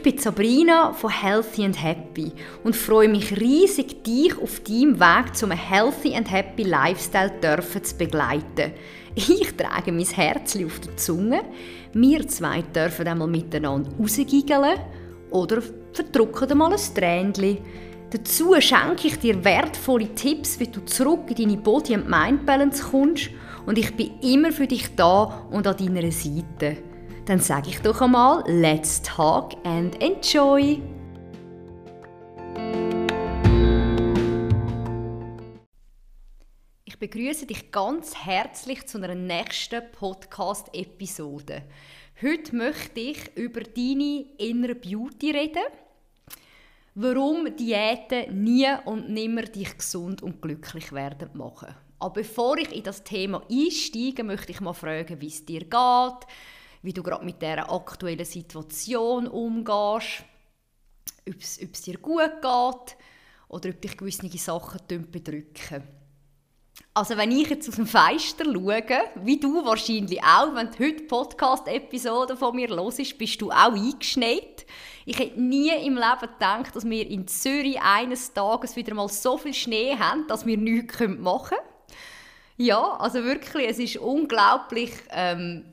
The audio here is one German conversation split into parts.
ich bin Sabrina von Healthy and Happy und freue mich riesig, dich auf deinem Weg zum Healthy and Happy Lifestyle dürfen zu begleiten. Ich trage mein Herz auf der Zunge. Wir zwei dürfen einmal miteinander rausgiggeln oder verdrucken mal ein Tränchen. Dazu schenke ich dir wertvolle Tipps, wie du zurück in deine Body- and Mind-Balance kommst und ich bin immer für dich da und an deiner Seite. Dann sage ich doch einmal, let's talk and enjoy! Ich begrüße dich ganz herzlich zu einer nächsten Podcast-Episode. Heute möchte ich über deine innere Beauty reden. Warum Diäten nie und nimmer dich gesund und glücklich werden machen. Aber bevor ich in das Thema einsteige, möchte ich mal fragen, wie es dir geht, wie du gerade mit dieser aktuellen Situation umgehst, ob es, ob es dir gut geht oder ob dich gewisse Sachen bedrücken. Also wenn ich jetzt aus dem Fenster schaue, wie du wahrscheinlich auch, wenn du heute Podcast-Episode von mir hörst, bist du auch eingeschneit. Ich hätte nie im Leben gedacht, dass wir in Zürich eines Tages wieder mal so viel Schnee haben, dass wir nichts machen können. Ja, also wirklich, es ist unglaublich ähm,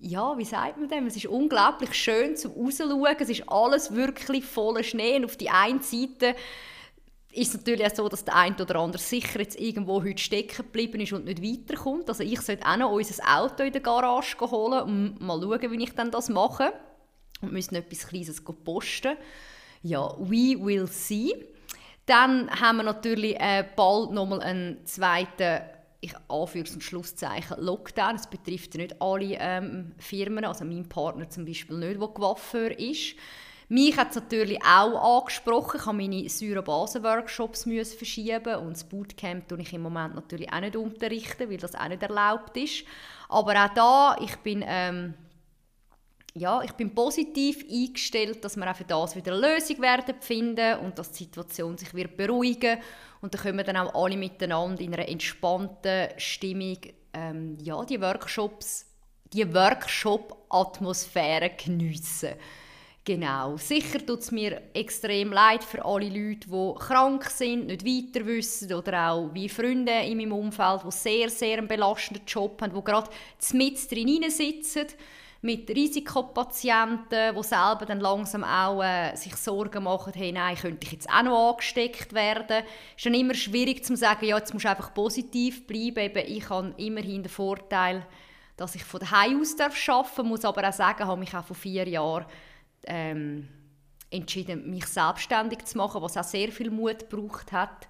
ja, wie sagt man dem? Es ist unglaublich schön zum rausschauen. Es ist alles wirklich voller Schnee. Und auf die einen Seite ist es natürlich auch so, dass der eine oder andere sicher jetzt irgendwo heute stecken geblieben ist und nicht weiterkommt. Also ich sollte auch noch unser Auto in der Garage holen und mal schauen, wie ich dann das mache. Und müssen etwas Kleines posten. Ja, we will see. Dann haben wir natürlich äh, bald nochmal einen zweiten ich Anführungs- und Schlusszeichen Lockdown. Es betrifft nicht alle ähm, Firmen, also mein Partner zum Beispiel nicht, der Coiffeur ist. Mich hat es natürlich auch angesprochen. Ich habe meine Säurebasen-Workshops verschieben und das Bootcamp tue ich im Moment natürlich auch nicht unterrichten, weil das auch nicht erlaubt ist. Aber auch da, ich bin, ähm, ja, ich bin positiv eingestellt, dass wir auch für das wieder eine Lösung werden finden und dass die Situation sich wird beruhigen und dann können wir dann auch alle miteinander in einer entspannten Stimmung ähm, ja, die Workshops, die Workshop-Atmosphäre geniessen. Genau. Sicher tut es mir extrem leid für alle Leute, die krank sind, nicht weiter wissen oder auch wie Freunde in meinem Umfeld, die sehr, sehr einen belastenden Job haben, die gerade mit drin sitzen mit Risikopatienten, die selber dann langsam auch äh, sich Sorgen machen, hey, nein, könnte ich jetzt auch noch angesteckt werden. Es ist dann immer schwierig zu sagen, ja, jetzt musst einfach positiv bleiben. Eben, ich habe immerhin den Vorteil, dass ich von daheim aus darf arbeiten muss aber auch sagen, habe mich auch vor vier Jahren ähm, entschieden, mich selbstständig zu machen, was auch sehr viel Mut gebraucht hat.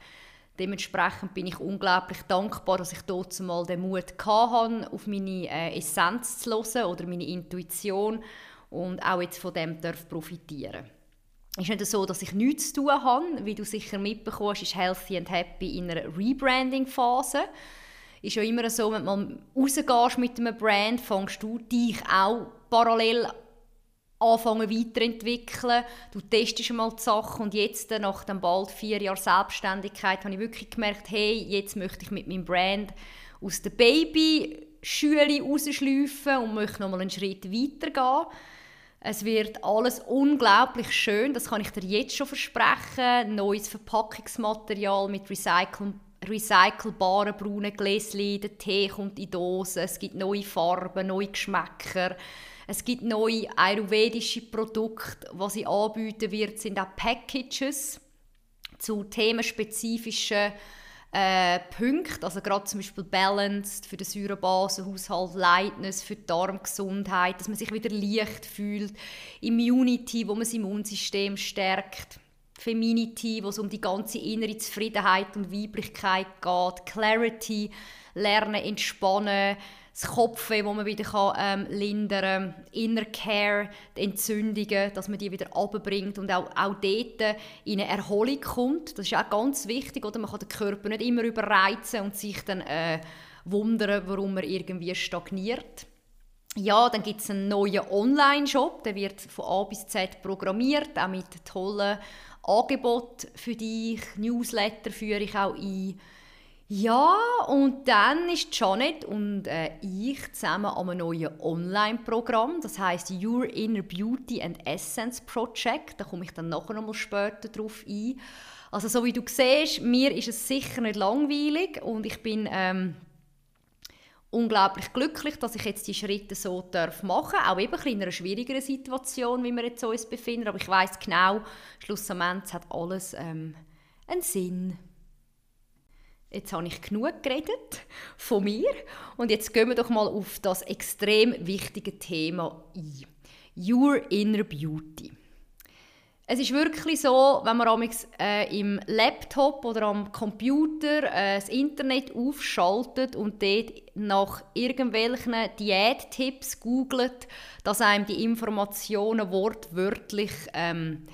Dementsprechend bin ich unglaublich dankbar, dass ich dort mal den Mut hatte, auf meine äh, Essenz zu hören oder meine Intuition und auch jetzt von dem darf profitieren. Es ist nicht so, dass ich nichts zu tun habe. Wie du sicher mitbekommst, ist Healthy and Happy in einer Rebranding-Phase. Ist ja immer so, wenn man rausgehst mit einem Brand, fängst du dich auch parallel anfangen weiterentwickeln. Du testest mal die Sachen und jetzt, nach dann bald vier Jahren Selbstständigkeit, habe ich wirklich gemerkt, hey, jetzt möchte ich mit meinem Brand aus der Baby-Schule rausschleifen und möchte noch mal einen Schritt weitergehen. Es wird alles unglaublich schön, das kann ich dir jetzt schon versprechen. Neues Verpackungsmaterial mit Recycle recycelbaren braunen Gläschen, der Tee kommt in Dosen, es gibt neue Farben, neue Geschmäcker. Es gibt neue ayurvedische Produkte, was sie anbieten wird, sind auch Packages zu themenspezifischen äh, Punkten, also gerade zum Beispiel Balanced für den Säurebasenhaushalt, Lightness für die Darmgesundheit, dass man sich wieder leicht fühlt, Immunity, wo man das Immunsystem stärkt, Feminity, wo es um die ganze innere Zufriedenheit und Weiblichkeit geht, Clarity, Lernen, Entspannen, das Kopfweh, das man wieder kann, ähm, lindern kann, Inner Care, die Entzündungen, dass man die wieder abbringt und auch, auch dort in eine Erholung kommt. Das ist auch ganz wichtig, oder? man kann den Körper nicht immer überreizen und sich dann äh, wundern, warum er irgendwie stagniert. Ja, dann gibt es einen neuen Online-Shop, der wird von A bis Z programmiert, auch mit tollen Angeboten für dich. Newsletter führe ich auch ein Ja, und dann ist Janet und äh, ich zusammen an einem neuen Online-Programm, das heißt Your Inner Beauty and Essence Project. Da komme ich dann nachher noch mal später drauf ein. Also so wie du siehst, mir ist es sicher nicht langweilig und ich bin ähm, unglaublich glücklich, dass ich jetzt die Schritte so darf machen auch eben in einer schwierigeren Situation, wie wir jetzt uns befinden. Aber ich weiß genau, schlussendlich hat alles ähm, einen Sinn. Jetzt habe ich genug geredet von mir und jetzt gehen wir doch mal auf das extrem wichtige Thema ein. Your Inner Beauty. Es ist wirklich so, wenn man äh, im Laptop oder am Computer äh, das Internet aufschaltet und dort nach irgendwelchen Diättipps googelt, dass einem die Informationen wortwörtlich ähm,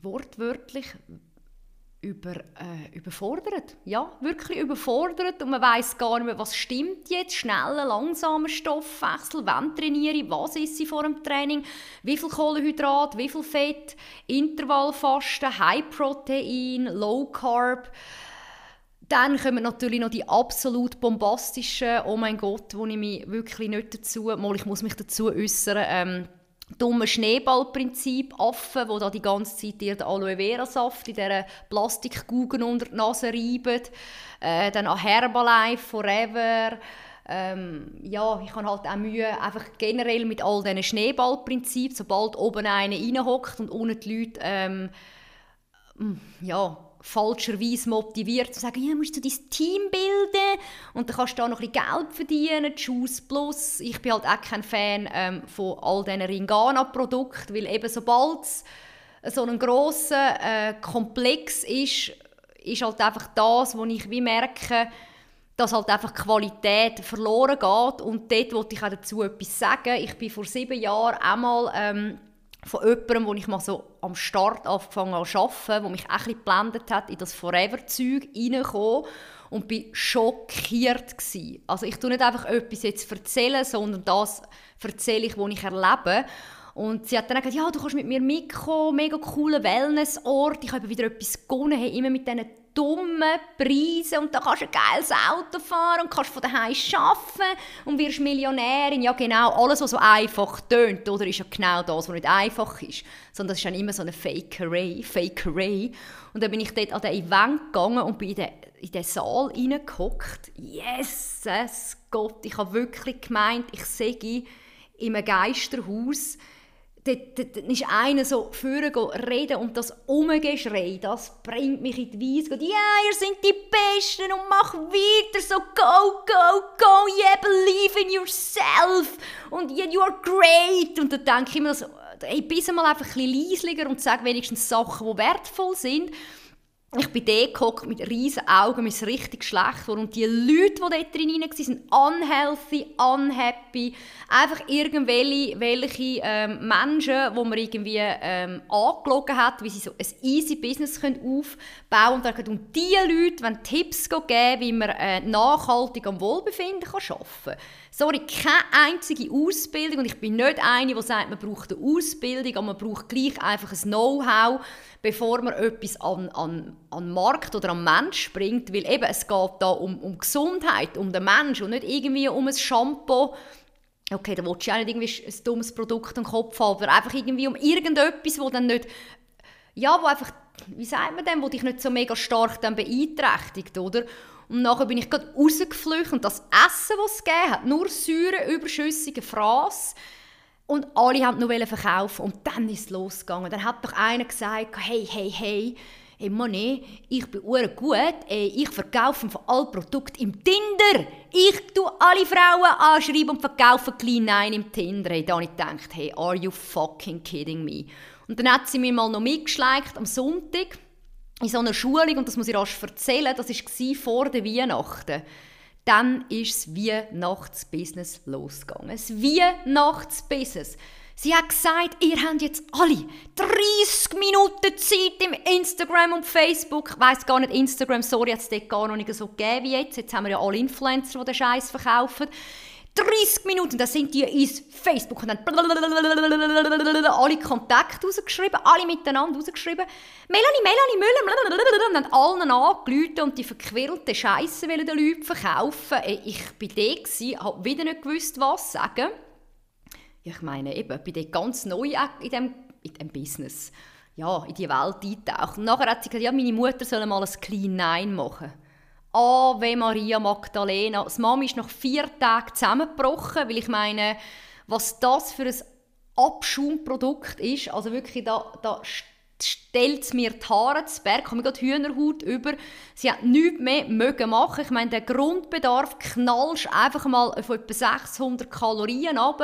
wortwörtlich über, äh, überfordert. Ja, wirklich überfordert. Und man weiß gar nicht mehr, was stimmt jetzt. Schneller, langsamer Stoffwechsel, wann trainiere ich, was ist sie vor dem Training, wie viel Kohlenhydrat, wie viel Fett, Intervallfasten, High Protein, Low Carb. Dann kommen natürlich noch die absolut bombastischen, oh mein Gott, wo ich mich wirklich nicht dazu, mal ich muss mich dazu äußern, ähm, dumme Schneeballprinzip Affen, wo da die ganze Zeit dir den Aloe Vera Saft in dieser Plastikkugeln unter die Nase reiben. Äh, dann an Herbalife Forever. Ähm, ja, ich habe halt auch Mühe einfach generell mit all diesen Schneeballprinzip, sobald oben einer reinhockt und unten die Leute ähm, ja, falscherweise motiviert, zu sagen, ja, musst du dein Team bilden und dann kannst du da noch ein bisschen Geld verdienen, Juice Plus. Ich bin halt auch kein Fan ähm, von all diesen Ringana-Produkten, weil eben sobald es so ein grosser äh, Komplex ist, ist halt einfach das, wo ich wie merke, dass halt einfach Qualität verloren geht und dort wollte ich auch dazu etwas sagen. Ich bin vor sieben Jahren einmal ähm, von jemandem, wo ich mal so am Start angefangen habe zu arbeiten, der mich auch ein geblendet hat, in das Forever-Zeug reingekommen und bin schockiert gewesen. Also ich tue nicht einfach etwas jetzt erzählen, sondern das erzähle ich, was ich erlebe. Und sie hat dann gesagt, ja, du kannst mit mir mitkommen, mega cooler Wellnessort, ich habe wieder etwas gewonnen, hey, immer mit diesen dummen Preisen und da kannst du ein geiles Auto fahren und kannst von daheim arbeiten und wirst Millionärin. Ja genau, alles, was so einfach tönt, oder ist ja genau das, was nicht einfach ist, sondern das ist dann immer so eine Fakerei, Fakerei. Und dann bin ich dort an den Event gegangen und bin in den, in den Saal reingehockt. Jesus Gott, ich habe wirklich gemeint, ich sehe in einem Geisterhaus dann ist einer so vorne reden und das Umgeschrei, das bringt mich in die Weise. Ja, ihr seid die Besten und mach weiter so, go, go, go, yeah, believe in yourself und yeah, you are great. Und dann denke ich immer so, hey, bist mal einfach ein bisschen leislicher und sag wenigstens Sachen, die wertvoll sind. Ich bin dort mit riesen Augen, mir ist richtig schlecht Und die Leute, die dort drin waren, sind unhealthy, unhappy. Einfach irgendwelche welche, ähm, Menschen, die man irgendwie ähm, angelogen hat, wie sie so ein easy Business können aufbauen können. Und diese Leute wollen Tipps geben, wie man äh, nachhaltig am Wohlbefinden kann arbeiten kann. Sorry, keine einzige Ausbildung. Und ich bin nicht eine, die sagt, man braucht eine Ausbildung, aber man braucht gleich einfach ein Know-how bevor man etwas an, an, an Markt oder am Mensch bringt, weil eben es geht da um, um Gesundheit, um den Mensch und nicht irgendwie um ein Shampoo. Okay, da willst du ja nicht irgendwie ein dummes Produkt im Kopf haben, aber einfach irgendwie um irgendetwas, wo dann nicht, ja, wo einfach, wie sagt man denn, wo dich nicht so mega stark dann beeinträchtigt, oder? Und nachher bin ich gerade rausgeflüchtet und das Essen, das es gegeben hat, nur Säure, überschüssige Fraß, und alle haben nur verkaufen und dann ist es losgegangen. Dann hat doch einer gesagt, hey, hey, hey, hey Monet, ich bin gut, ich verkaufe von allen Produkten im Tinder. Ich tue alle Frauen anschreiben und verkaufe klein Nein im Tinder. Hey, da habe ich gedacht, hey, are you fucking kidding me? Und dann hat sie mir mal noch mitgeschleicht am Sonntag in so einer Schulung und das muss ich rasch erzählen, das war vor der Weihnachten dann ist das Weihnachtsbusiness losgegangen. Das Weihnachtsbusiness. Sie hat gesagt, ihr habt jetzt alle 30 Minuten Zeit im Instagram und Facebook. Ich weiss gar nicht, Instagram, sorry, hat es dort gar noch nicht so gegeben wie jetzt. Jetzt haben wir ja alle Influencer, die den Scheiß verkaufen. 30 Minuten, da sind die ins Facebook und dann alle Kontakte rausgeschrieben, alle miteinander rausgeschrieben. Melanie, Melanie Müller, und dann allen angerufen und die verquirlte Scheiße den Leuten verkaufen. Ich war da, habe wieder nicht gewusst, was sagen. Ich meine, eben, ich bin dort ganz neu in diesem in dem Business, ja, in die Welt eintauchen. Und nachher hat sie gesagt, ja, meine Mutter soll mal ein Clean Nein machen. Ave Maria Magdalena. Das Mami ist nach vier Tagen zusammengebrochen, weil ich meine, was das für ein Abschaumprodukt ist, also wirklich, da, da stellt mir die Haare zu Berg, habe mir gerade Hühnerhaut über. Sie hat nichts mehr machen. Ich meine, den Grundbedarf knallst einfach mal auf etwa 600 Kalorien ab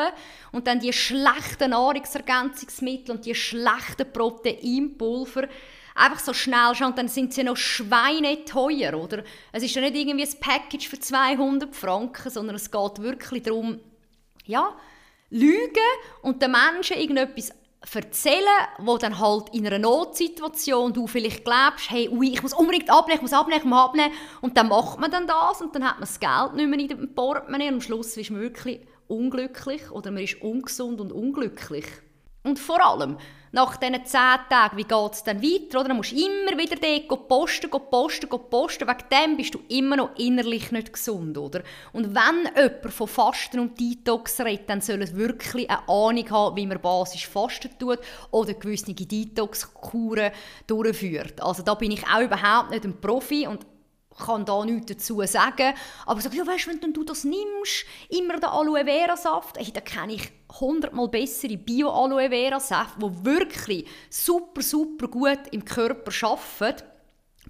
und dann die schlechten Nahrungsergänzungsmittel und die schlechten Proteinpulver einfach so schnell schauen, dann sind sie noch schweineteuer, oder? Es ist ja nicht irgendwie ein Package für 200 Franken, sondern es geht wirklich darum, ja, lügen und den Menschen irgendetwas erzählen, wo dann halt in einer Notsituation du vielleicht glaubst, hey, ui, ich muss unbedingt abnehmen, ich muss abnehmen, ich muss abnehmen und dann macht man dann das und dann hat man das Geld nicht mehr in dem Portemonnaie und am Schluss ist man wirklich unglücklich oder man ist ungesund und unglücklich. Und vor allem, nach diesen zehn Tagen, wie geht es dann weiter? Oder? Dann musst du immer wieder dort posten, posten, posten. Wegen dem bist du immer noch innerlich nicht gesund. Oder? Und wenn jemand von Fasten und Detox redet, dann soll es wirklich eine Ahnung haben, wie man basisch Fasten tut oder gewisse Detox-Kuren durchführt. Also da bin ich auch überhaupt nicht ein Profi und kann da nichts dazu sagen. Aber sage, ja, weißt, wenn du das nimmst, immer den Aloe Vera Saft, hey, da kenne ich hundertmal bessere Bio-Aloe Vera Saft, die wirklich super, super gut im Körper arbeiten.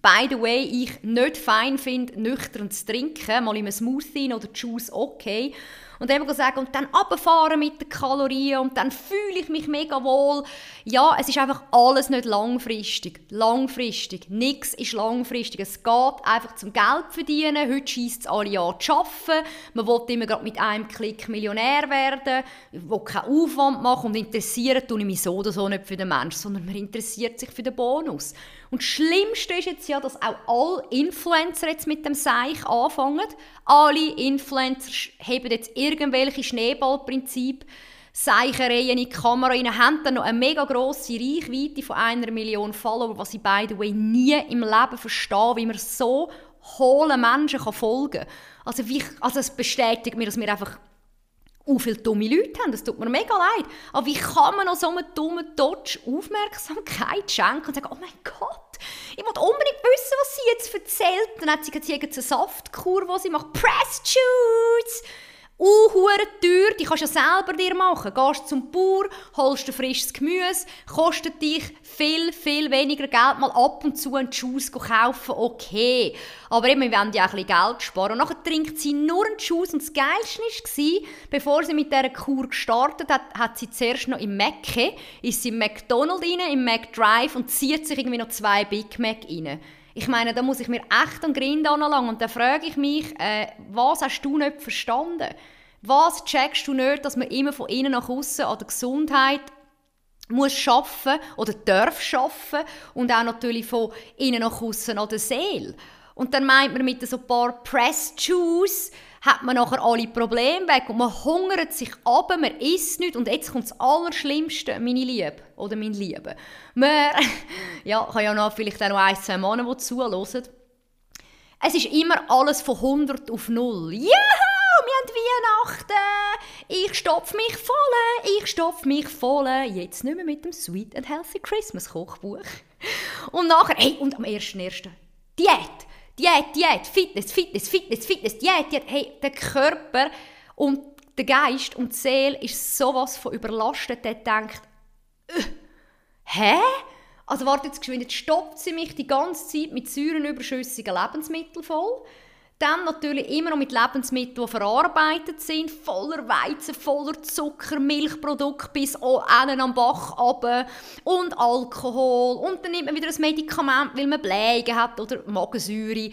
By the way, ich nicht fein finde, nüchtern zu trinken, mal in einem Smoothie oder Juice okay. Und eben sagen, und dann runterfahren mit den Kalorien und dann fühle ich mich mega wohl. Ja, es ist einfach alles nicht langfristig. Langfristig. Nichts ist langfristig. Es geht einfach zum Geld verdienen. Heute schießt es alle Jahre zu arbeiten. Man will immer gerade mit einem Klick Millionär werden. will keinen Aufwand machen und interessiert tue ich mich so oder so nicht für den Menschen, sondern man interessiert sich für den Bonus. Und das Schlimmste ist jetzt ja, dass auch alle Influencer jetzt mit dem Seich anfangen. Alle Influencer haben jetzt irgendwelche Schneeballprinzip Seichereien in die Kamera rein, haben dann noch eine mega grosse Reichweite von einer Million Follower, was ich by the way nie im Leben verstehe, wie man so hohlen Menschen folgen kann. Also, wie, also es bestätigt mir, dass wir einfach so viele dumme Leute haben. Das tut mir mega leid. Aber wie kann man noch so einem dummen Dodge Aufmerksamkeit schenken und sagen, oh mein Gott, ich will unbedingt wissen, was sie jetzt erzählt. Dann hat sie jetzt irgendeine Saftkur, die sie macht. Press Juice! Uhuere teuer, die kannst du ja selber dir machen. Gehst zum Bauer, holst du frisches Gemüse, kostet dich viel, viel weniger Geld, mal ab und zu einen Juice kaufen, okay. Aber eben, wir wollen ja auch ein bisschen Geld sparen. Und nachher trinkt sie nur einen Juice und das Geilste war, bevor sie mit dieser Kur gestartet hat, hat sie zuerst noch im Mecke, ist sie im McDonald's rein, im McDrive und zieht sich irgendwie noch zwei Big Mac rein. Ich meine, da muss ich mir echt einen Grind anlangen. Und dann frage ich mich, äh, was hast du nicht verstanden? Was checkst du nicht, dass man immer von innen nach außen an der Gesundheit muss schaffen oder darf schaffen und auch natürlich von innen nach außen an der Seele. Und dann meint man mit so ein paar Press Juice hat man nachher alle Probleme weg und man hungert sich ab, man isst nicht und jetzt kommt das Allerschlimmste, meine Liebe oder mein Liebe. Man, ja, habe ja noch vielleicht auch noch ein, zwei Männer, die zuhören. Es ist immer alles von 100 auf 0. Ja, wir haben Weihnachten! Ich stopfe mich voll, ich stopfe mich voll. Jetzt nicht mehr mit dem Sweet and Healthy Christmas Kochbuch. Und nachher, hey, und am 1.1. Diät! Diät, Diät, Fitness, Fitness, Fitness, Fitness, Diät, Diät. Hey, der Körper und der Geist und die Seele ist sowas von überlastet, der denkt, äh, hä? Also warte jetzt geschwind, jetzt stoppt sie mich die ganze Zeit mit säurenüberschüssigen Lebensmitteln voll. Dann natürlich immer noch mit Lebensmitteln, die verarbeitet sind, voller Weizen, voller Zucker, Milchprodukte bis einen am Bach runter und Alkohol. Und dann nimmt man wieder ein Medikament, weil man Blähungen hat oder Magensäure.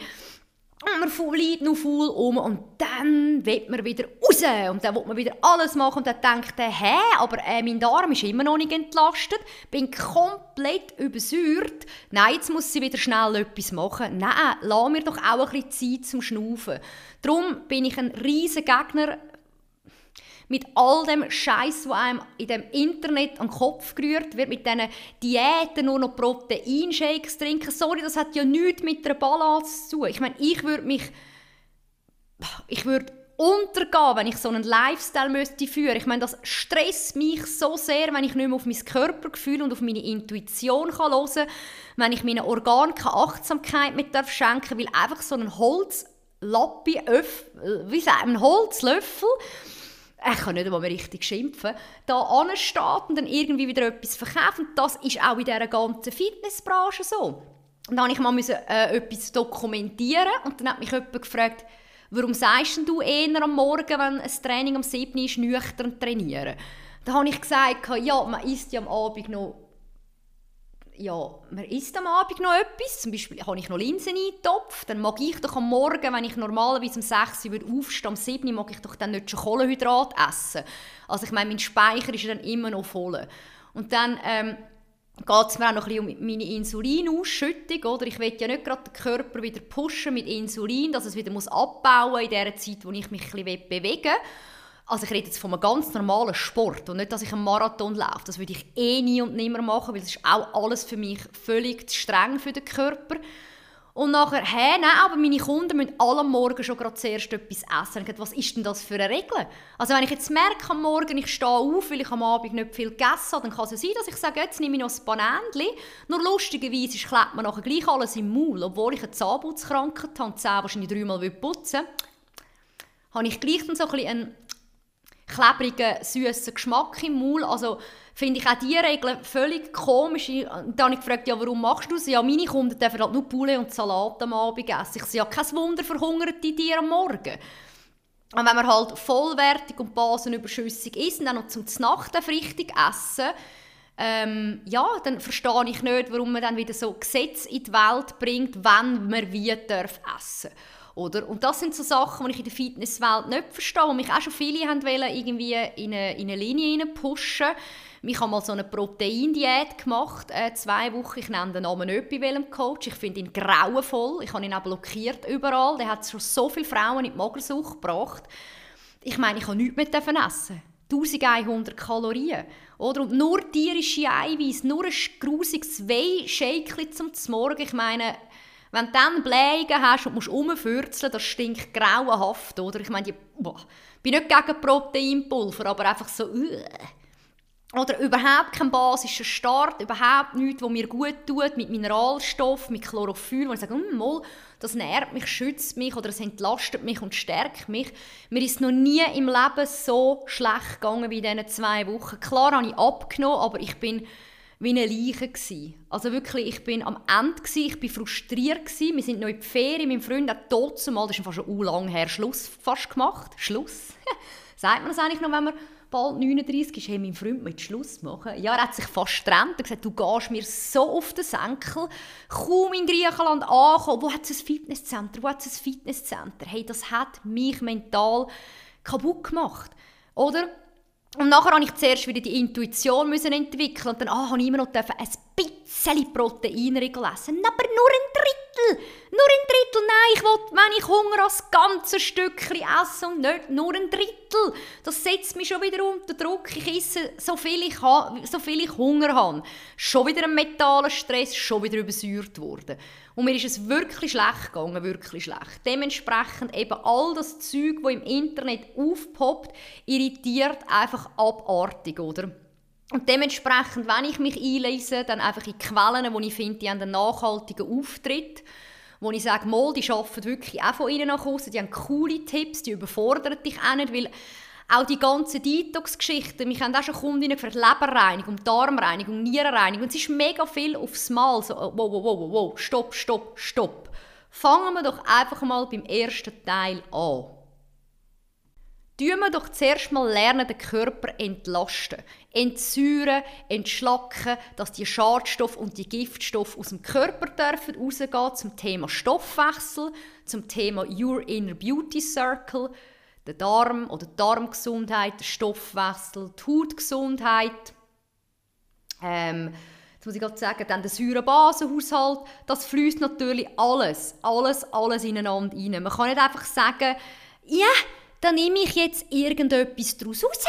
Und man liegt noch faul um und dann will man wieder raus und dann will man wieder alles machen und dann denkt er, hä, aber äh, mein Darm ist immer noch nicht entlastet, bin komplett übersäuert. Nein, jetzt muss sie wieder schnell etwas machen. Nein, lass mir doch auch ein bisschen Zeit zum Schnaufen. Darum bin ich ein riesiger Gegner mit all dem Scheiß, wo einem in dem Internet an den Kopf gerührt wird, mit diesen Diäten nur noch Proteinshakes trinken. Sorry, das hat ja nichts mit der Balance zu tun. Ich meine, ich würde mich ich würde untergehen, wenn ich so einen Lifestyle müsste führen. Ich meine, das stresst mich so sehr, wenn ich nicht mehr auf mein Körpergefühl und auf meine Intuition kann hören kann, wenn ich meinen Organen keine Achtsamkeit mit darf schenken weil einfach so ein Holzlappi, wie sagt man, Holzlöffel, ich kann nicht einmal richtig schimpfen, da ansteht und dann irgendwie wieder etwas verkauft. Und das ist auch in dieser ganzen Fitnessbranche so. Und dann musste ich mal äh, etwas dokumentieren und dann hat mich jemand gefragt, warum sagst du eher am Morgen, wenn ein Training am 7. ist, nüchtern trainieren? Da habe ich gesagt, ja, man isst ja am Abend noch ja, man isst am Abend noch etwas, zum Beispiel habe ich noch Linsen eingetopft, dann mag ich doch am Morgen, wenn ich normalerweise um 6 Uhr aufstehe, am 7 Uhr mag ich doch dann nicht schon Kohlenhydrat essen. Also ich meine, mein Speicher ist dann immer noch voll. Und dann ähm, geht es mir auch noch ein bisschen um meine Insulinausschüttung, oder? Ich will ja nicht gerade den Körper wieder pushen mit Insulin, dass es wieder abbauen muss in der Zeit, wo ich mich ein bisschen bewegen will. Also ich rede jetzt von einem ganz normalen Sport und nicht, dass ich einen Marathon laufe. Das würde ich eh nie und nimmer machen, weil das ist auch alles für mich völlig zu streng für den Körper. Und nachher, hä, nein, aber meine Kunden müssen alle Morgen schon gerade zuerst etwas essen. Und was ist denn das für eine Regel? Also wenn ich jetzt merke am Morgen, ich stehe auf, weil ich am Abend nicht viel gegessen habe, dann kann es sein, dass ich sage, jetzt nehme ich noch ein Bananli. Nur lustigerweise klebt mir nachher gleich alles im Maul, obwohl ich eine Zahnputzkrankheit habe und die Zähne wahrscheinlich dreimal putzen will, habe ich gleich dann so ein bisschen klebrigen, süßen Geschmack im Maul. Also finde ich auch diese Regel völlig komisch. Dann habe ich gefragt, ja, warum machst du das? Ja, meine Kunden dürfen halt nur Poulet und Salat am Abend essen. Ich sage, ja, kein Wunder, verhungert die Tiere am Morgen. Und wenn man halt vollwertig und basenüberschüssig ist und dann noch zum Nacht richtig essen, ähm, ja, dann verstehe ich nicht, warum man dann wieder so Gesetze in die Welt bringt, wann man wie darf essen darf. Oder? Und das sind so Sachen, die ich in der Fitnesswelt nicht verstehe, wo mich auch schon viele haben irgendwie in eine, in eine Linie pushen ich habe mal so eine Proteindiät gemacht, äh, zwei Wochen. Ich nenne den Namen nicht bei welchem Coach. Ich finde ihn grauenvoll. Ich habe ihn auch blockiert überall. Der hat schon so viele Frauen in die Magersucht gebracht. Ich meine, ich habe nichts mehr essen. 1100 Kalorien. Oder? Und nur tierische Eiweiß, nur ein grusiges Whey-Shake zum Morgen. Ich meine, wenn du dann Blähungen hast und musst rumfürzeln, das stinkt grauenhaft, oder? Ich meine, ich bin nicht gegen Proteinpulver, aber einfach so, uh. Oder überhaupt kein basischer Start, überhaupt nichts, was mir gut tut, mit Mineralstoff, mit Chlorophyll, wo ich sage, hm, mal, das nährt mich, schützt mich oder es entlastet mich und stärkt mich. Mir ist noch nie im Leben so schlecht gegangen wie in diesen zwei Wochen. Klar habe ich abgenommen, aber ich bin wie eine Leiche gewesen. Also wirklich, ich bin am Ende gewesen, ich bin frustriert gewesen. Wir sind noch in die Ferien, mein Freund hat tot zumal, das ist fast schon lang her, Schluss fast gemacht. Schluss. Sagt man das eigentlich noch, wenn man bald 39 ist, hey, mein Freund mit Schluss machen. Ja, er hat sich fast getrennt. Hat gesagt, du gehst mir so auf den Senkel. Kaum in Griechenland ankommen. Wo hat es ein Fitnesscenter? Wo hat es ein Fitnesscenter? Hey, das hat mich mental kaputt gemacht. Oder? Und nachher habe ich zuerst wieder die Intuition müssen entwickeln und dann ah, habe ich immer noch ein bisschen Proteinriegel essen. Aber nur ein Drittel! Nur ein Drittel! Nein, ich will, wenn ich Hunger habe, das ganze Stückchen essen und nicht nur ein Drittel. Das setzt mich schon wieder unter Druck. Ich esse so viel ich, habe, so viel ich Hunger habe. Schon wieder ein metaller Stress, schon wieder übersäuert worden. Und mir ist es wirklich schlecht gegangen, wirklich schlecht. Dementsprechend eben all das Zeug, das im Internet aufpoppt, irritiert einfach abartig, oder? Und dementsprechend, wenn ich mich einlese, dann einfach in Quellen, wo ich finde, die haben einen nachhaltigen Auftritt, wo ich sage, mal, die arbeiten wirklich auch von innen nach außen, die haben coole Tipps, die überfordern dich auch nicht, weil auch die ganzen Detox-Geschichten, wir haben auch schon Kundinnen für Leberreinigung, Darmreinigung, Nierenreinigung. Es ist mega viel aufs Mal. So, wow, wow, wow, wow, stopp, stopp, stopp. Fangen wir doch einfach mal beim ersten Teil an. Tun wir doch zuerst mal lernen, den Körper entlasten. Entsäuren, entschlacken, dass die Schadstoffe und die Giftstoffe aus dem Körper dürfen rausgehen zum Thema Stoffwechsel, zum Thema Your Inner Beauty Circle, der Darm oder die Darmgesundheit, der Stoffwechsel, die Hautgesundheit. Ähm, jetzt muss ich gerade sagen, dann der Säurebasenhaushalt, das fließt natürlich alles, alles, alles ineinander rein. Man kann nicht einfach sagen, ja, dann nehme ich jetzt irgendetwas daraus raus,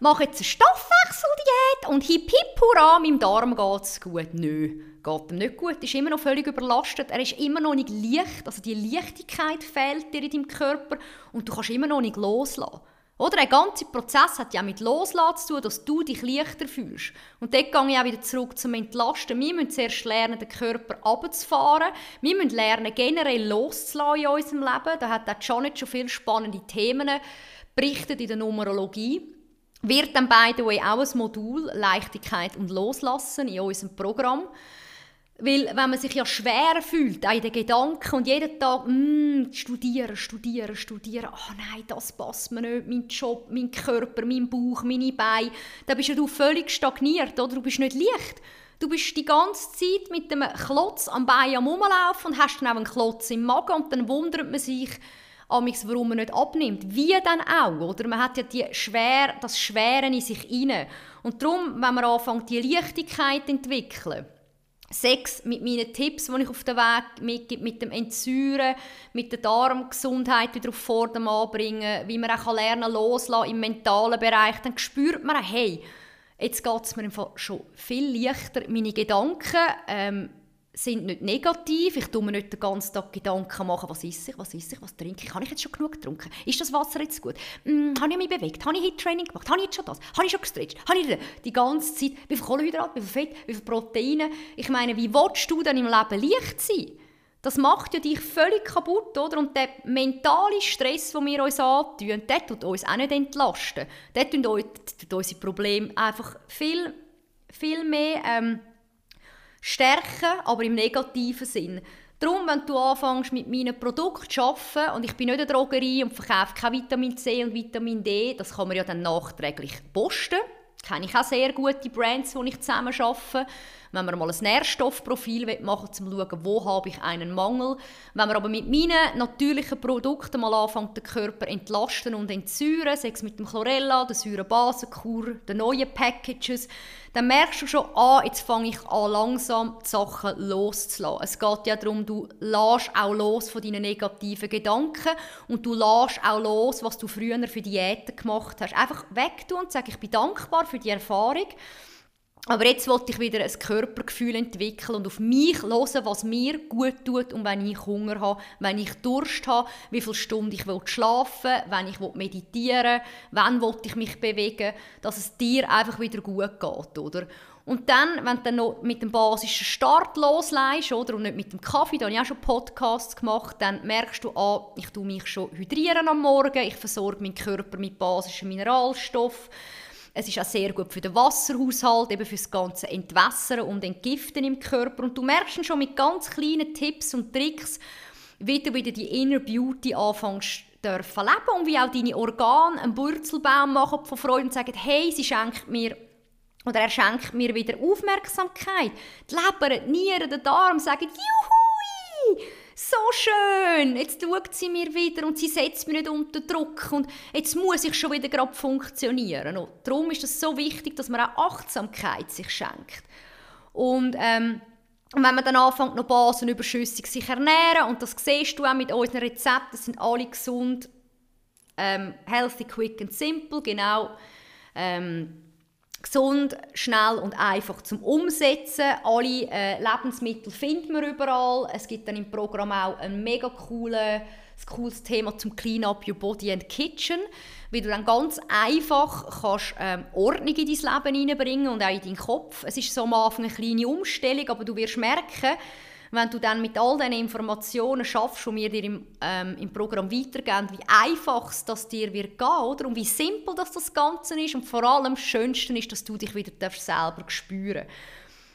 mache jetzt eine Stoffwechseldiät und hip hip hurra, meinem Darm geht es gut. Nö, geht ihm nicht gut, ist immer noch völlig überlastet, er ist immer noch nicht leicht, also die Leichtigkeit fehlt dir in deinem Körper und du kannst immer noch nicht loslassen. Oder der ganze Prozess hat ja mit Loslassen zu tun, dass du dich leichter fühlst. Und dort gehe ich auch wieder zurück zum Entlasten. Wir müssen zuerst lernen, den Körper runterzufahren. Wir müssen lernen, generell loszulassen in unserem Leben. Da hat auch Janet schon viele spannende Themen berichtet in der Numerologie. Wird dann, by the way, auch ein Modul Leichtigkeit und Loslassen in unserem Programm. Weil wenn man sich ja schwer fühlt, auch in den Gedanken und jeden Tag mm, studieren, studieren, studieren, oh nein, das passt mir nicht, mein Job, mein Körper, mein Bauch, meine Beine, dann bist du völlig stagniert, oder? Du bist nicht leicht. Du bist die ganze Zeit mit einem Klotz am Bein am Rumlaufen und hast dann auch einen Klotz im Magen und dann wundert man sich, warum man nicht abnimmt. Wie dann auch, oder? Man hat ja die schwer, das Schwere in sich inne. Und darum, wenn man anfängt, die Leichtigkeit zu entwickeln, Sex mit meinen Tipps, die ich auf den Weg mitgebe, mit dem Entsäuren, mit der Darmgesundheit wieder auf Vordermann bringen, wie man auch lernen kann, loslassen im mentalen Bereich, dann spürt man, hey, jetzt geht es mir schon viel leichter, meine Gedanken ähm, sind nicht negativ. Ich tue mir nicht den ganzen Tag Gedanken machen, was esse ich, was esse ich, was trinke ich. Habe ich jetzt schon genug getrunken? Ist das Wasser jetzt gut? Hm, habe ich mich bewegt? Habe ich Hit-Training gemacht? Habe ich jetzt schon das? Habe ich schon gestretcht? Habe ich die ganze Zeit? Wie viel Kohlenhydrate, wie viel Fett, wie viel Proteine? Ich meine, wie willst du denn im Leben leicht sein? Das macht ja dich völlig kaputt, oder? Und der mentale Stress, den wir uns antun, der tut uns auch nicht entlasten. Der tut, tut unsere Probleme einfach viel, viel mehr... Ähm, stärken, aber im negativen Sinn. Darum, wenn du anfängst mit meinen Produkten zu arbeiten, und ich bin nicht eine Drogerie und verkaufe kein Vitamin C und Vitamin D, das kann man ja dann nachträglich posten. Kenne ich auch sehr gute Brands, die ich zusammen arbeite wenn wir mal ein Nährstoffprofil machen um zu schauen, wo habe ich einen Mangel. Wenn wir aber mit meinen natürlichen Produkten mal anfangen, den Körper entlasten und entsäuern, sei es mit dem Chlorella, der Säurebasenkur, den neuen Packages, dann merkst du schon, ah, jetzt fange ich an, langsam die Sachen loszulassen. Es geht ja darum, du lässt auch los von deinen negativen Gedanken und du lässt auch los, was du früher für Diäten gemacht hast. Einfach wegtun und sagen, ich bin dankbar für die Erfahrung. Aber jetzt wollte ich wieder ein Körpergefühl entwickeln und auf mich hören, was mir gut tut und wenn ich Hunger habe, wenn ich Durst habe, wie viele Stunden ich schlafen will, wenn ich meditieren will, wann ich mich bewegen, dass es dir einfach wieder gut geht, oder? Und dann, wenn du dann noch mit dem basischen Start loslegst, oder, und nicht mit dem Kaffee, da habe ich auch schon Podcasts gemacht, dann merkst du, ah, ich tue mich schon hydrieren am Morgen, ich versorge meinen Körper mit basischen Mineralstoffen, es ist auch sehr gut für den Wasserhaushalt, eben für das ganze Entwässern und Entgiften im Körper. Und du merkst schon mit ganz kleinen Tipps und Tricks, wie du wieder die Inner Beauty anfängst dürfen leben und wie auch deine Organe einen Wurzelbaum machen von Freude und sagen, hey, sie schenkt mir oder er schenkt mir wieder Aufmerksamkeit. Die Leber, die Nieren, der Darm sagen, juhui! So schön, jetzt schaut sie mir wieder und sie setzt mich nicht unter Druck und jetzt muss ich schon wieder gerade funktionieren. Und darum ist es so wichtig, dass man auch Achtsamkeit sich schenkt. Und, ähm, und wenn man dann anfängt, noch basenüberschüssig sich ernähren, und das siehst du auch mit unseren Rezepten, sind alle gesund, ähm, healthy, quick and simple, genau. Ähm, gesund, schnell und einfach zum Umsetzen. Alle äh, Lebensmittel finden wir überall. Es gibt dann im Programm auch ein mega cooles, cooles Thema zum Clean Up Your Body and Kitchen, wie du dann ganz einfach kannst, ähm, Ordnung in dein Leben hineinbringen und auch in deinen Kopf. Es ist so am Anfang eine kleine Umstellung, aber du wirst merken, wenn du dann mit all diesen Informationen schaffst und wir dir im, ähm, im Programm weitergeben, wie einfach es das dir wird gehen, oder? Und wie simpel das, das Ganze ist und vor allem das Schönste ist, dass du dich wieder selber spüren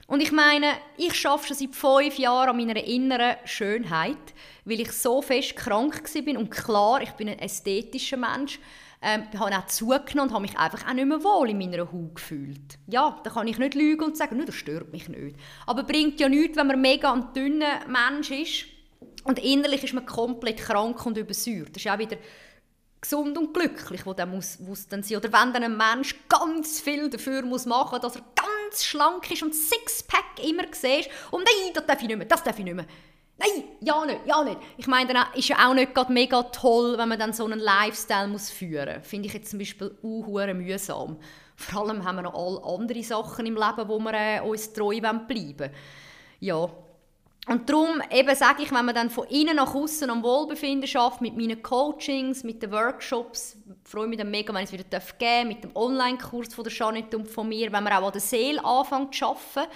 und ich meine, ich schaffe schon seit fünf Jahren an meiner inneren Schönheit, weil ich so fest krank war. Und klar, ich bin ein ästhetischer Mensch ähm, habe auch zugenommen und habe mich einfach auch nicht mehr wohl in meiner Haut gefühlt. Ja, da kann ich nicht lügen und sagen, das stört mich nicht. Aber bringt ja nichts, wenn man mega ein dünner Mensch ist und innerlich ist man komplett krank und übersäuert. Das ist auch wieder gesund und glücklich, wo dann muss, muss dann sein. Oder wenn dann ein Mensch ganz viel dafür muss machen, dass er ganz schlank ist und Sixpack immer siehst und nein, das darf ich nicht mehr, das darf ich nicht mehr. Nein, ja nicht, ja nicht. Ich meine, dann ist ja auch nicht gerade mega toll, wenn man dann so einen Lifestyle muss führen muss. Finde ich jetzt zum Beispiel auch mühsam. Vor allem haben wir noch alle andere Sachen im Leben, wo wir äh, uns treu bleiben wollen. Ja. Und darum eben sage ich, wenn man dann von innen nach außen am Wohlbefinden schafft, mit meinen Coachings, mit den Workshops, freue ich mich dann mega, wenn ich es wieder geben darf, mit dem Online-Kurs von der Janet und von mir, wenn man auch an der Seele anfängt zu arbeiten,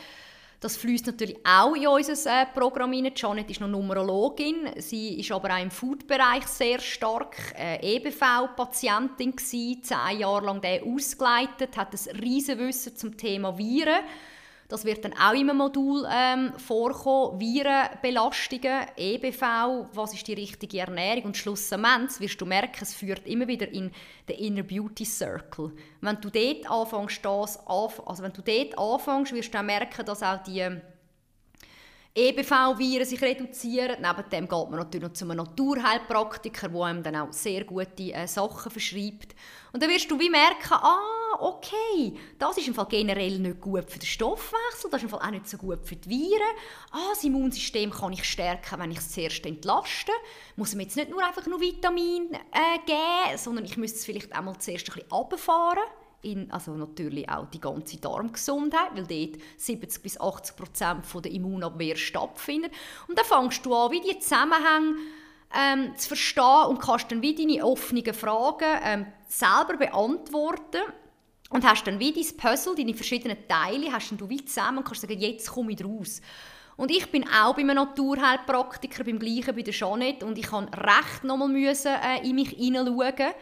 das fließt natürlich auch in unser äh, Programm hinein. Janet ist noch Numerologin. Sie ist aber auch im Food-Bereich sehr stark. Äh, EBV-Patientin gewesen, zehn Jahre lang ausgeleitet, hat ein riesen Wissen zum Thema Viren. Das wird dann auch im Modul ähm, vorkommen. Virenbelastungen, EBV, was ist die richtige Ernährung und schlussendlich wirst du merken, es führt immer wieder in den Inner Beauty Circle. Wenn du dort anfängst, das, also wenn du dort anfängst, wirst du auch merken, dass auch die EBV-Viren sich reduzieren. Neben dem geht man natürlich noch zu einem Naturheilpraktiker, der einem dann auch sehr gute äh, Sachen verschreibt. Und dann wirst du wie merken, ah, okay, das ist im Fall generell nicht gut für den Stoffwechsel, das ist im Fall auch nicht so gut für die Viren. Ah, das Immunsystem kann ich stärken, wenn ich es zuerst entlaste. Muss mir jetzt nicht nur einfach nur Vitamine äh, geben, sondern ich müsste es vielleicht auch mal zuerst ein bisschen runterfahren in, also natürlich auch die ganze Darmgesundheit, weil dort 70 bis 80 Prozent der Immunabwehr stattfindet. Und dann fängst du an, wie die Zusammenhänge ähm, zu verstehen und kannst dann wie deine offenen Fragen ähm, selber beantworten und hast dann wie dein Puzzle, deine verschiedenen Teile, hast dann du wie zusammen und kannst sagen, jetzt komme ich raus. Und ich bin auch bei einem Naturheilpraktiker, beim gleichen bei der Jeanette und ich musste recht nochmal müssen, äh, in mich hineinschauen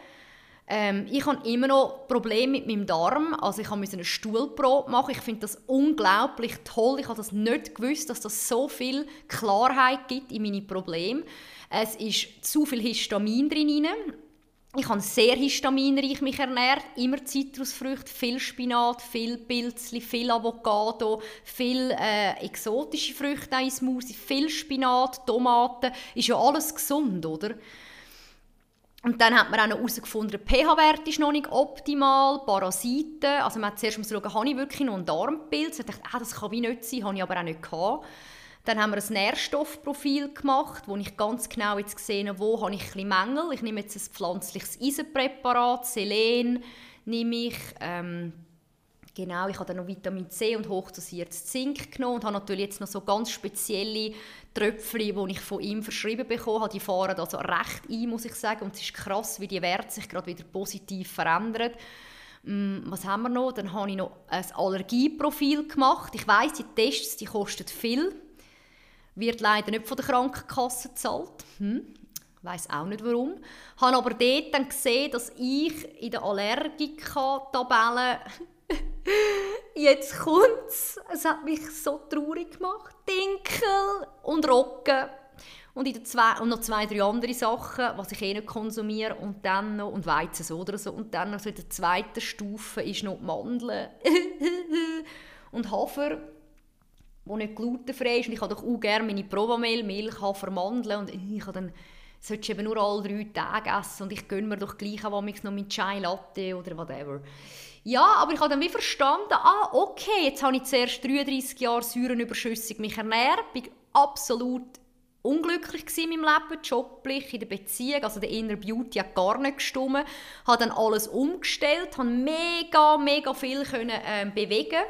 ähm, ich habe immer noch Probleme mit meinem Darm. Also ich musste eine Stuhlprobe machen. Ich finde das unglaublich toll. Ich habe das nicht gewusst, dass das so viel Klarheit gibt in meine Probleme. Es ist zu viel Histamin drin. Ich habe sehr histaminreich mich ernährt, immer Zitrusfrüchte, viel Spinat, viel Pilzli, viel Avocado, viel äh, exotische Früchte in Smoothie, viel Spinat, Tomaten, ist ja alles gesund, oder? Und dann hat man auch noch herausgefunden, der pH-Wert ist noch nicht optimal, Parasiten, also man hat zuerst mal schauen, habe ich wirklich noch einen Darmpilz? Ich dachte, ah, das kann wie nicht sein, habe ich aber auch nicht gehabt. Dann haben wir ein Nährstoffprofil gemacht, wo ich ganz genau jetzt gesehen habe, wo habe ich ein Mängel. Ich nehme jetzt ein pflanzliches Eisenpräparat, Selen nehme ich, ähm, Genau, ich habe dann noch Vitamin C und hochdosiertes Zink genommen und habe natürlich jetzt noch so ganz spezielle Tröpfchen, die ich von ihm verschrieben bekommen habe. Die fahren also recht ein, muss ich sagen. Und es ist krass, wie die Werte sich gerade wieder positiv verändern. Mm, was haben wir noch? Dann habe ich noch ein Allergieprofil gemacht. Ich weiß, die Tests die kosten viel. Wird leider nicht von der Krankenkasse gezahlt. Hm. Ich weiß auch nicht warum. Ich habe aber dort dann gesehen, dass ich in der Allergika-Tabelle Jetzt kommt's. Es hat mich so traurig gemacht. Dinkel und Roggen. Und, in zwei, und noch zwei, drei andere Sachen, was ich eh nicht konsumiere. Und dann noch, und Weizen so oder so. Und dann noch so in der zweiten Stufe ist noch Mandeln. und Hafer, wo nicht glutenfrei ist. Und ich habe doch auch gerne meine Provamehl, Milch, Hafer, Mandeln. Und ich habe dann solltest eben nur alle drei Tage essen und ich gönne mir doch gleich auch noch mit Chai Latte oder whatever. Ja, aber ich habe dann wie verstanden, ah, okay, jetzt habe ich zuerst 33 Jahre säurenüberschüssig mich ernährt, bin absolut unglücklich in meinem Leben, joblich, in der Beziehung, also der Inner Beauty hat gar nicht gestimmt, habe dann alles umgestellt, habe mega, mega viel können, äh, bewegen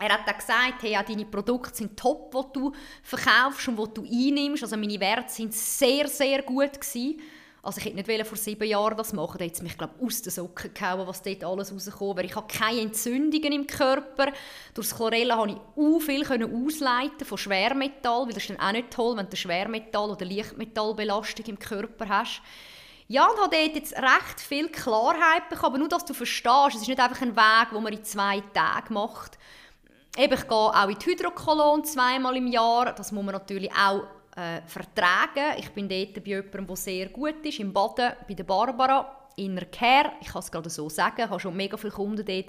er hat dann gesagt, hey, ja, deine Produkte sind top, die du verkaufst und die du einnimmst. Also meine Werte sind sehr, sehr gut gewesen. Also ich hätte nicht vor sieben Jahren das machen. Da hat mich glaube aus den Socken gehauen, was dort alles rausgekommen wäre. Ich habe keine Entzündungen im Körper. Durch das Chlorella konnte ich auch viel ausleiten von Schwermetall, weil das ist dann auch nicht toll, wenn du Schwermetall- oder Lichtmetallbelastung im Körper hast. Ja, und habe dort jetzt recht viel Klarheit bekommen, aber nur, dass du verstehst, es ist nicht einfach ein Weg, den man in zwei Tagen macht. Eben, ich gehe auch in die Hydrokolon zweimal im Jahr. Das muss man natürlich auch äh, vertragen. Ich bin dort bei jemandem, der sehr gut ist, im Baden, bei der Barbara, Inner Care. Ich kann es gerade so sagen. Ich habe schon mega viele Kunden dort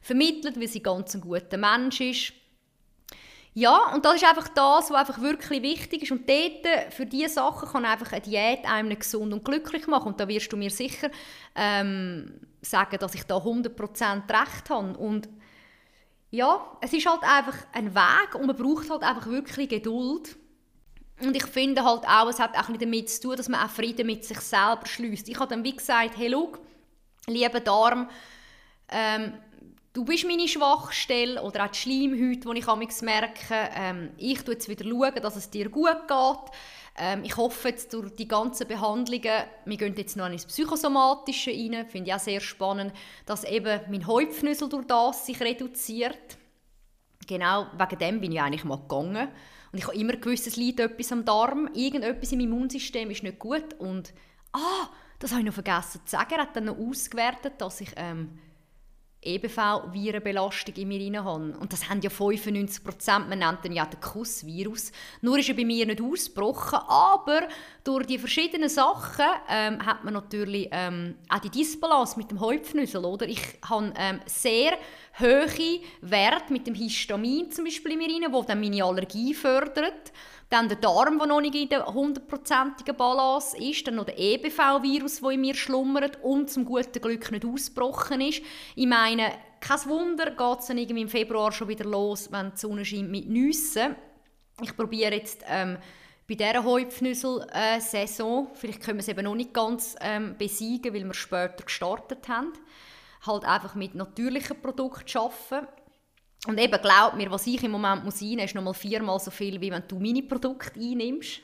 vermittelt, weil sie ganz ein guter Mensch ist. Ja, und das ist einfach das, was einfach wirklich wichtig ist. Und dort, für diese Sachen kann einfach eine Diät einem gesund und glücklich machen. Und da wirst du mir sicher ähm, sagen, dass ich da 100% recht habe. Und ja, es ist halt einfach ein Weg und man braucht halt einfach wirklich Geduld. Und ich finde halt auch, es hat auch ein damit zu tun, dass man auch Frieden mit sich selber schließt. Ich habe dann wie gesagt, hey, schau, lieber Darm, ähm, du bist meine Schwachstelle oder auch die Schleimhäute, die ich merke. Ähm, ich schaue jetzt wieder, schauen, dass es dir gut geht. Ähm, ich hoffe jetzt durch die ganzen Behandlungen, wir gehen jetzt noch ins Psychosomatische rein, finde ich auch sehr spannend, dass eben mein Häupfnüssel durch das sich reduziert. Genau, wegen dem bin ich eigentlich mal gegangen. Und ich habe immer gewusst, es liegt etwas am Darm, irgendetwas meinem Immunsystem ist nicht gut. Und, ah, das habe ich noch vergessen zu sagen, er hat dann noch ausgewertet, dass ich ähm, EBV-Virenbelastung in mir drin habe. Und das haben ja 95 Prozent, man nennt den ja den Kussvirus. Nur ist er bei mir nicht ausgebrochen, aber durch die verschiedenen Sachen ähm, hat man natürlich ähm, auch die Disbalance mit dem Häupfnüssel, oder? Ich habe ähm, sehr hohe Werte mit dem Histamin zum Beispiel in mir drin, wo dann meine Allergie fördert. Dann der Darm, der noch nicht in der hundertprozentigen Balance ist. Dann noch der EBV-Virus, der in mir schlummert und zum guten Glück nicht ausgebrochen ist. Ich meine, kein Wunder, geht es dann irgendwie im Februar schon wieder los, wenn die Sonne scheint mit Nüssen. Ich probiere jetzt ähm, bei dieser Häupfnüssel-Saison, vielleicht können wir es eben noch nicht ganz ähm, besiegen, weil wir später gestartet haben, halt einfach mit natürlichen Produkten arbeiten. Und eben, glaub mir, was ich im Moment muss einnehmen, ist nochmal viermal so viel, wie wenn du meine Produkte einnimmst.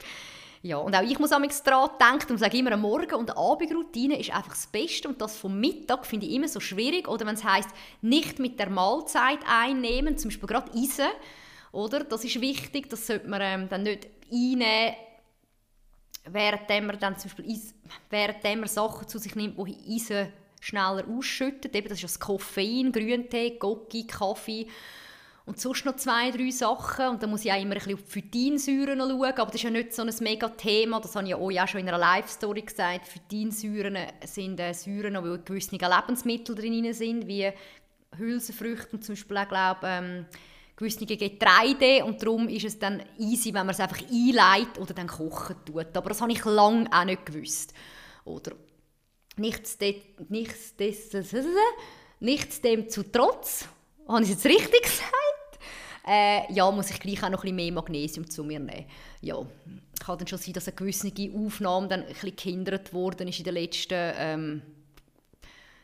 ja, und auch ich muss am daran denken und sage immer, eine Morgen- und Abendroutine ist einfach das Beste und das vom Mittag finde ich immer so schwierig. Oder wenn es heisst, nicht mit der Mahlzeit einnehmen, zum Beispiel gerade Eisen, oder? Das ist wichtig, das sollte man ähm, dann nicht einnehmen, während man dann zum Beispiel während man Sachen zu sich nimmt, die Eisen schneller ausschüttet. Eben, das ist das Koffein, Grüntee, Gocki, Kaffee und sonst noch zwei, drei Sachen. Und da muss ich auch immer ein bisschen auf Phytinsäuren schauen. Aber das ist ja nicht so ein mega Thema. Das habe ich euch auch schon in einer Live-Story gesagt. Phytinsäuren sind äh, Säuren, die gewisse Lebensmittel drin sind, wie Hülsenfrüchte und zum Beispiel auch, glaube ähm, gewisse Getreide und darum ist es dann easy, wenn man es einfach einleitet oder dann kochen tut. Aber das habe ich lange auch nicht gewusst. Oder Nichtsdem zu trotz, habe ich es jetzt richtig gesagt? Äh, ja, muss ich gleich auch noch ein bisschen mehr Magnesium zu mir nehmen. Ja, kann dann schon sein, dass eine gewisse Aufnahme dann ein bisschen gehindert worden ist in den letzten, ähm,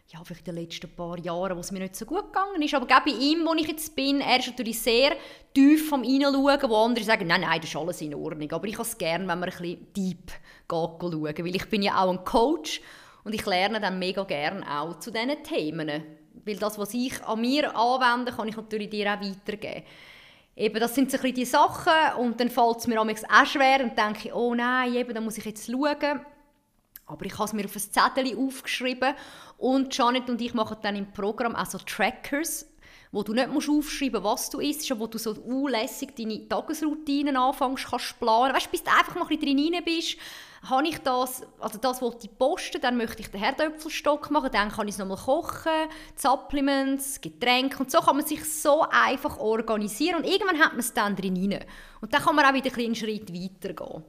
ja, vielleicht in den letzten paar Jahren, wo es mir nicht so gut gegangen ist. Aber bei ihm, wo ich jetzt bin, er ist natürlich sehr tief vom Reinschauen, wo andere sagen, nein, nein, das ist alles in Ordnung. Aber ich habe es gerne, wenn man ein bisschen deep geht schauen, weil ich bin ja auch ein Coach und ich lerne dann mega gerne auch zu diesen Themen. Weil das, was ich an mir anwende, kann ich natürlich dir auch weitergeben. Eben, das sind so ein die Sachen und dann fällt es mir auch schwer und denke oh nein, eben, da muss ich jetzt schauen. Aber ich habe es mir auf ein Zettel aufgeschrieben und Janet und ich machen dann im Programm also Trackers, wo du nicht musst aufschreiben musst, was du isst, sondern wo du so unlässig deine Tagesroutinen anfängst kannst planen. Weißt du, bis du einfach mal ein bisschen drin bist, habe ich das, also das wollte ich posten, dann möchte ich den Herdöpfelstock machen, dann kann ich es nochmal kochen, Supplements, Getränke und so kann man sich so einfach organisieren und irgendwann hat man es dann drin und dann kann man auch wieder einen Schritt weitergehen.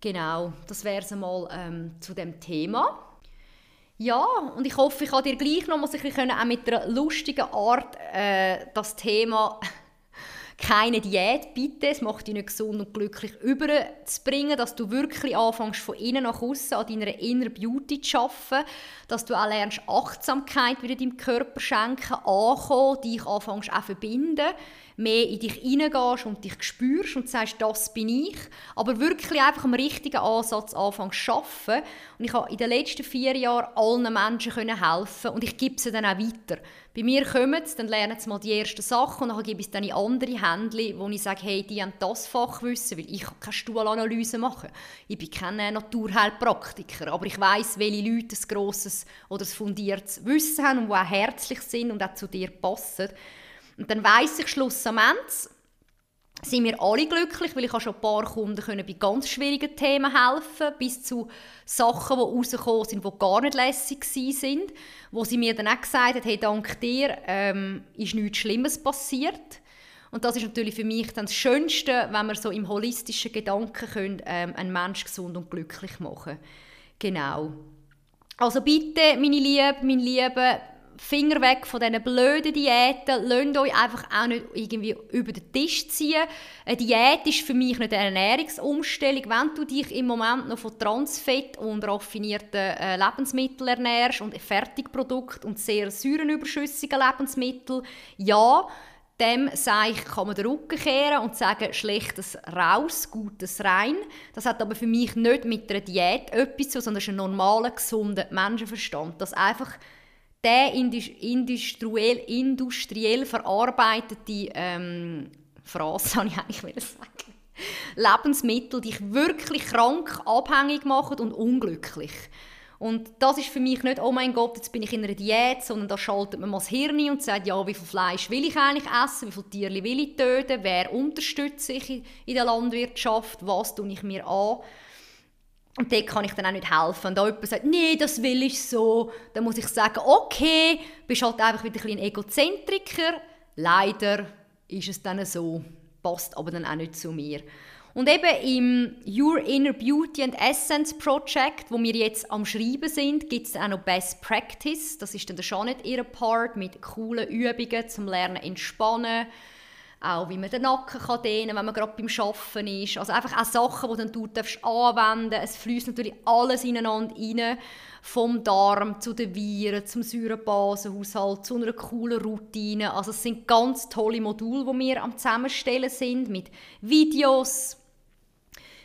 Genau, das wäre es einmal ähm, zu dem Thema. Ja, und ich hoffe, ich kann dir gleich noch mal ein bisschen auch mit einer lustigen Art äh, das Thema keine Diät, bitte, es macht dich nicht gesund und glücklich überzubringen, dass du wirklich anfängst von innen nach außen an deiner Inner Beauty zu arbeiten, dass du auch lernst Achtsamkeit wieder deinem Körper schenken, ankommen, dich anfängst auch verbinden, mehr in dich hineingehst und dich spürst und sagst, das bin ich, aber wirklich einfach am richtigen Ansatz anfängst zu arbeiten. Und ich habe in den letzten vier Jahren allen Menschen helfen und ich gebe sie dann auch weiter. Bei mir kommen sie, dann lernen sie mal die ersten Sachen und dann gebe ich es dann in andere Hände, wo ich sage, hey, die haben das Fachwissen, weil ich kann keine Stuhlanalyse machen. Ich bin kein Naturheilpraktiker, aber ich weiß, welche Leute ein grosses oder ein fundiertes Wissen haben und die auch herzlich sind und auch zu dir passen. Und dann weiss ich schlussendlich, sind wir alle glücklich, weil ich schon ein paar Kunden können bei ganz schwierigen Themen helfen bis zu Sachen, die rausgekommen sind, die gar nicht lässig sind, wo sie mir dann auch gesagt haben, hey, dank dir ähm, ist nichts Schlimmes passiert. Und das ist natürlich für mich dann das Schönste, wenn wir so im holistischen Gedanken können, ähm, einen Menschen gesund und glücklich machen Genau. Also bitte, meine Liebe, mein Liebe, Finger weg von diesen blöden Diäten. Lasst euch einfach auch nicht irgendwie über den Tisch ziehen. Eine Diät ist für mich nicht eine Ernährungsumstellung. Wenn du dich im Moment noch von Transfett und raffinierten äh, Lebensmitteln ernährst und Fertigprodukten und sehr säurenüberschüssigen Lebensmitteln, ja, dem sage ich, kann man den Rücken kehren und sagen, Schlechtes raus, Gutes rein. Das hat aber für mich nicht mit einer Diät etwas zu sondern es ist ein normaler, gesunder Menschenverstand. Dass einfach der industriell, industriell verarbeitete ähm, Phrase, habe ich eigentlich sagen. Lebensmittel dich wirklich krank, abhängig machen und unglücklich. Und das ist für mich nicht, oh mein Gott, jetzt bin ich in einer Diät, sondern da schaltet man mal das Hirn und sagt, ja, wie viel Fleisch will ich eigentlich essen, wie viele Tiere will ich töten, wer unterstütze ich in der Landwirtschaft, was tue ich mir an. Und dort kann ich dann auch nicht helfen. Und da jemand sagt, nee, das will ich so, dann muss ich sagen, okay, bist halt einfach wieder ein, ein Egozentriker. Leider ist es dann so, passt aber dann auch nicht zu mir. Und eben im Your Inner Beauty and Essence Project, wo wir jetzt am Schreiben sind, gibt es auch noch Best Practice. Das ist dann der Janet ihr Part mit coolen Übungen zum Lernen entspannen. Auch wie man den Nacken kann dehnen wenn man gerade beim Arbeiten ist. Also einfach auch Sachen, die dann du darfst anwenden Es fließt natürlich alles ineinander rein. Vom Darm zu den Viren, zum Säurebasenhaushalt, zu einer coolen Routine. Also es sind ganz tolle Module, die wir am Zusammenstellen sind mit Videos,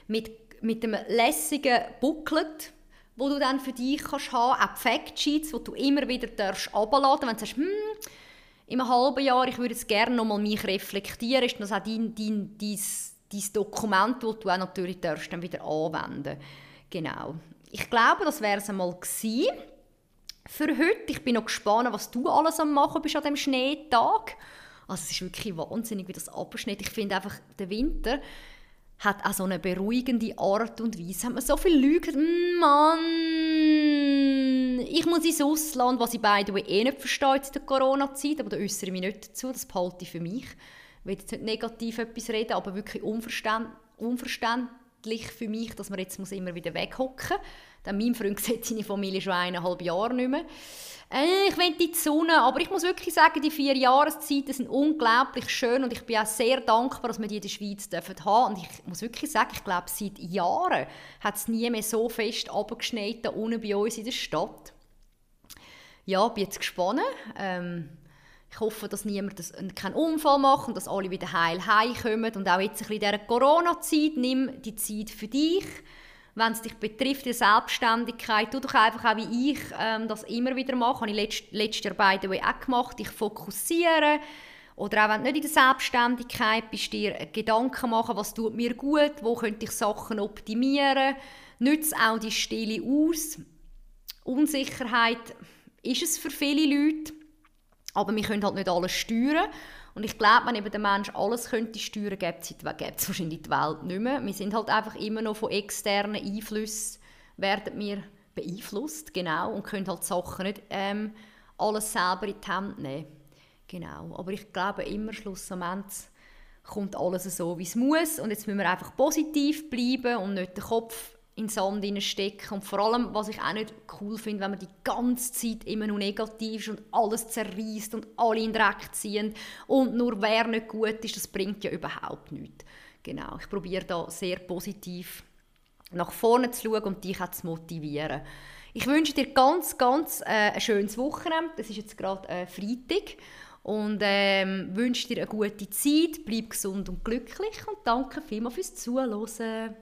mit, mit einem lässigen Booklet, wo du dann für dich kannst haben, auch Factsheets, wo du immer wieder darfst abladen, wenn du sagst, hm, in einem halben Jahr, ich würde jetzt gerne noch mal mich reflektieren, ist das auch dein, dein, dein, dein Dokument, das du auch natürlich darfst dann wieder anwenden. Genau. Ich glaube, das wäre es einmal gewesen für heute. Ich bin noch gespannt, was du alles am machen bist an diesem Schneetag. Also es ist wirklich wahnsinnig, wie das abschneidet. Ich finde einfach, der Winter hat auch so eine beruhigende Art und Weise. Hat man so viele Leute mm, Mann, ich muss ins Ausland, was ich beide eh nicht verstehe in der Corona-Zeit, aber da äußere ich mich nicht dazu, das behalte ich für mich. Ich will jetzt nicht negativ etwas reden, aber wirklich unverständlich, unverständlich für mich, dass man jetzt immer wieder weghocken muss. Denn mein Freund sieht seine Familie schon eineinhalb Jahre nicht mehr. Äh, ich will die Sonne, aber ich muss wirklich sagen, die vier Jahreszeiten sind unglaublich schön und ich bin auch sehr dankbar, dass wir die in der Schweiz dürfen haben. Und ich muss wirklich sagen, ich glaube, seit Jahren hat es nie mehr so fest abgeschneit unten bei uns in der Stadt. Ja, bin jetzt gespannt. Ähm, ich hoffe, dass niemand das, keinen Unfall macht und dass alle wieder heil heimkommen. Und auch jetzt ein bisschen in dieser Corona-Zeit, nimm die Zeit für dich wenn es dich betrifft, die Selbstständigkeit, tu doch einfach auch wie ich ähm, das immer wieder mache. Habe ich letzt, letztes Jahr beide auch gemacht. Ich fokussiere. Oder auch wenn du nicht in der Selbstständigkeit bist, dir Gedanken machen, was tut mir gut, wo könnte ich Sachen optimieren. Nütze auch die Stille aus. Unsicherheit ist es für viele Leute, aber wir können halt nicht alles steuern. Und ich glaube, wenn eben der Mensch alles könnte steuern könnte, gäbe es wahrscheinlich die Welt nicht mehr. Wir sind halt einfach immer noch von externen Einflüssen werden wir beeinflusst, genau, und können halt Sachen nicht ähm, alles selber in die Hand nehmen. Genau, aber ich glaube immer, schlussendlich kommt alles so, wie es muss und jetzt müssen wir einfach positiv bleiben und nicht den Kopf in den Sand stecken. Und vor allem, was ich auch nicht cool finde, wenn man die ganze Zeit immer nur negativ ist und alles zerreißt und alle in den Dreck ziehen und nur wer nicht gut ist, das bringt ja überhaupt nichts. Genau, ich probiere da sehr positiv nach vorne zu schauen und dich auch zu motivieren. Ich wünsche dir ganz, ganz äh, ein schönes Wochenende. Das ist jetzt gerade äh, Freitag. Und ähm, wünsche dir eine gute Zeit, bleib gesund und glücklich und danke vielmals fürs Zuhören.